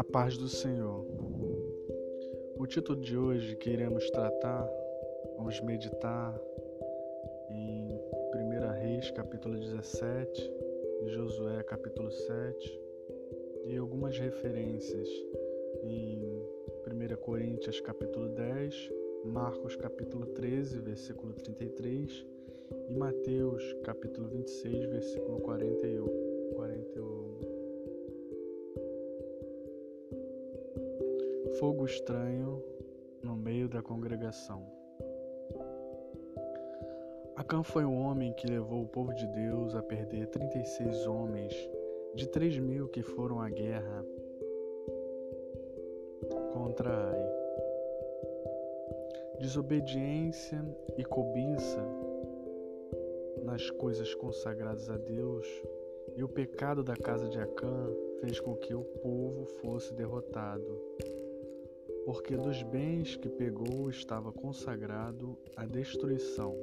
paz do Senhor. O título de hoje que iremos tratar, vamos meditar em 1 Reis, capítulo 17, Josué, capítulo 7, e algumas referências em 1 Coríntios, capítulo 10, Marcos, capítulo 13, versículo 33, e Mateus, capítulo 26, versículo 41. 41. Fogo estranho no meio da congregação. Acã foi o homem que levou o povo de Deus a perder 36 homens de 3 mil que foram à guerra contra Ai. Desobediência e cobiça nas coisas consagradas a Deus e o pecado da casa de Acã fez com que o povo fosse derrotado porque dos bens que pegou estava consagrado à destruição.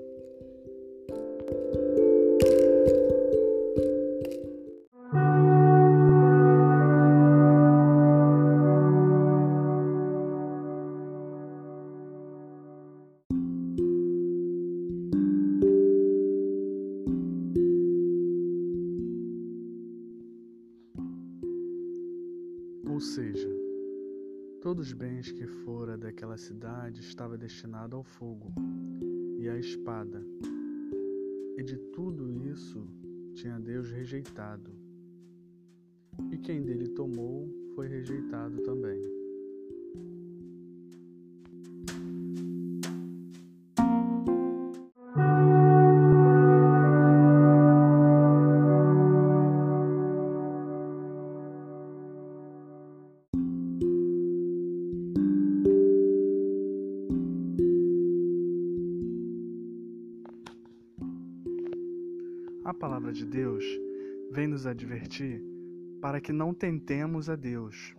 Ou seja, Todos os bens que fora daquela cidade estava destinado ao fogo e à espada. E de tudo isso tinha Deus rejeitado. E quem dele tomou foi rejeitado também. A palavra de Deus vem nos advertir para que não tentemos a Deus,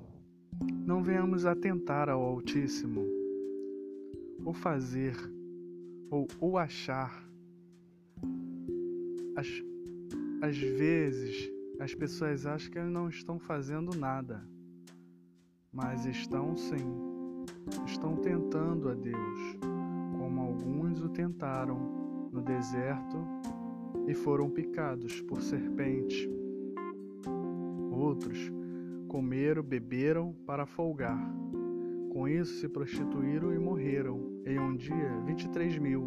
não venhamos a tentar ao Altíssimo, ou fazer, ou, ou achar. Às, às vezes, as pessoas acham que não estão fazendo nada, mas estão sim, estão tentando a Deus, como alguns o tentaram no deserto e foram picados por serpente. Outros comeram, beberam para folgar. Com isso se prostituíram e morreram, em um dia 23 mil.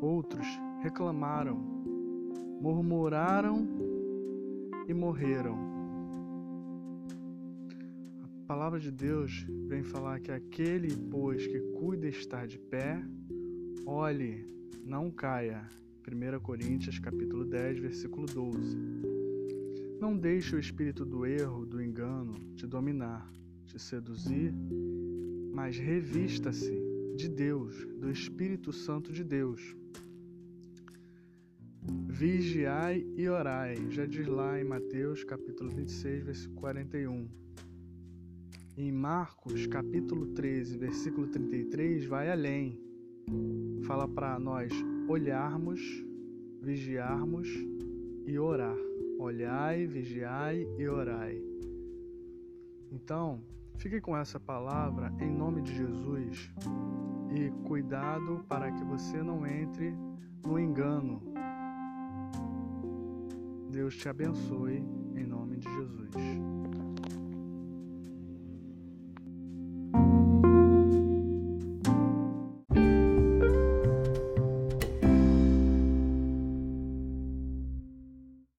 Outros reclamaram, murmuraram e morreram. A palavra de Deus vem falar que aquele, pois, que cuida estar de pé, olhe, não caia 1 Coríntios capítulo 10, versículo 12. Não deixe o espírito do erro, do engano, te dominar, te seduzir, mas revista-se de Deus, do Espírito Santo de Deus. Vigiai e orai, já diz lá em Mateus capítulo 26, versículo 41. Em Marcos capítulo 13, versículo 33, vai além. Fala para nós olharmos, vigiarmos e orar. Olhai, vigiai e orai. Então, fique com essa palavra em nome de Jesus e cuidado para que você não entre no engano. Deus te abençoe em nome de Jesus.